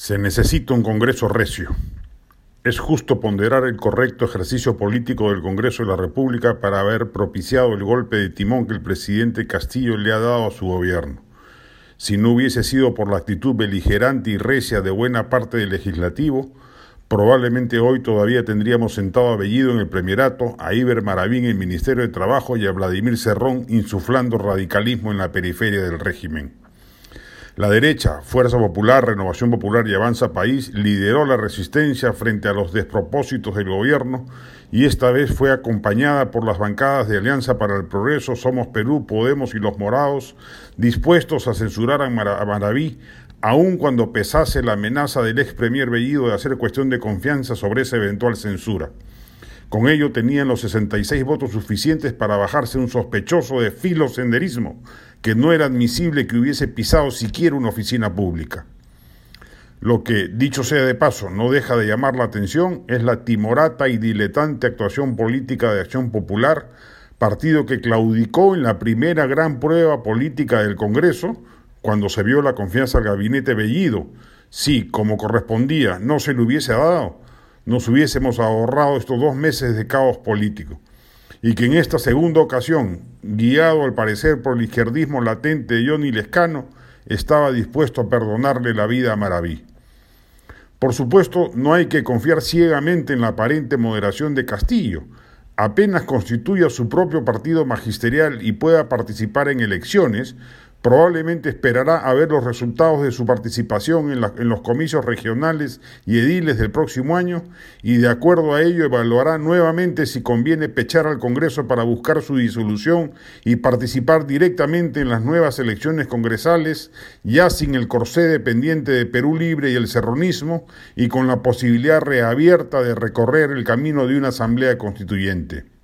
Se necesita un Congreso recio. Es justo ponderar el correcto ejercicio político del Congreso de la República para haber propiciado el golpe de timón que el presidente Castillo le ha dado a su gobierno. Si no hubiese sido por la actitud beligerante y recia de buena parte del legislativo, probablemente hoy todavía tendríamos sentado a Bellido en el Premierato, a Iber Maravín en el Ministerio de Trabajo y a Vladimir Cerrón insuflando radicalismo en la periferia del régimen. La derecha, Fuerza Popular, Renovación Popular y Avanza País, lideró la resistencia frente a los despropósitos del gobierno y esta vez fue acompañada por las bancadas de Alianza para el Progreso, Somos Perú, Podemos y Los Morados, dispuestos a censurar a Maraví, aun cuando pesase la amenaza del ex premier Bellido de hacer cuestión de confianza sobre esa eventual censura. Con ello tenían los 66 votos suficientes para bajarse un sospechoso de filosenderismo que no era admisible que hubiese pisado siquiera una oficina pública. Lo que, dicho sea de paso, no deja de llamar la atención es la timorata y diletante actuación política de Acción Popular, partido que claudicó en la primera gran prueba política del Congreso, cuando se vio la confianza al gabinete Bellido. Si, como correspondía, no se le hubiese dado, nos hubiésemos ahorrado estos dos meses de caos político, y que en esta segunda ocasión, guiado al parecer por el izquierdismo latente de Johnny Lescano, estaba dispuesto a perdonarle la vida a Maraví. Por supuesto, no hay que confiar ciegamente en la aparente moderación de Castillo, apenas constituya su propio partido magisterial y pueda participar en elecciones, Probablemente esperará a ver los resultados de su participación en, los comicios regionales y ediles del próximo año y de acuerdo a ello evaluará nuevamente si conviene pechar al Congreso para buscar su disolución y participar directamente en las nuevas elecciones congresales, ya sin el corsé dependiente de Perú Libre y el serronismo y con la posibilidad reabierta de recorrer el camino de una asamblea constituyente.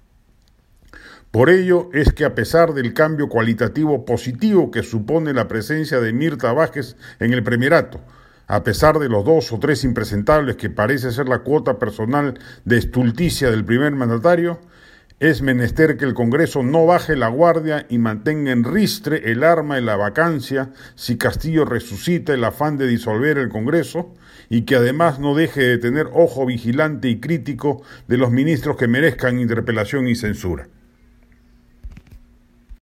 Por ello es que a pesar del cambio cualitativo positivo que supone la presencia de Mirta Vázquez en el Premierato, a pesar de los dos o tres impresentables que parece ser la cuota personal de estulticia del primer mandatario, es menester que el Congreso no baje la guardia y mantenga en ristre el arma de la vacancia si Castillo resucita el afán de disolver el Congreso y que además no deje de tener ojo vigilante y crítico de los ministros que merezcan interpelación y censura.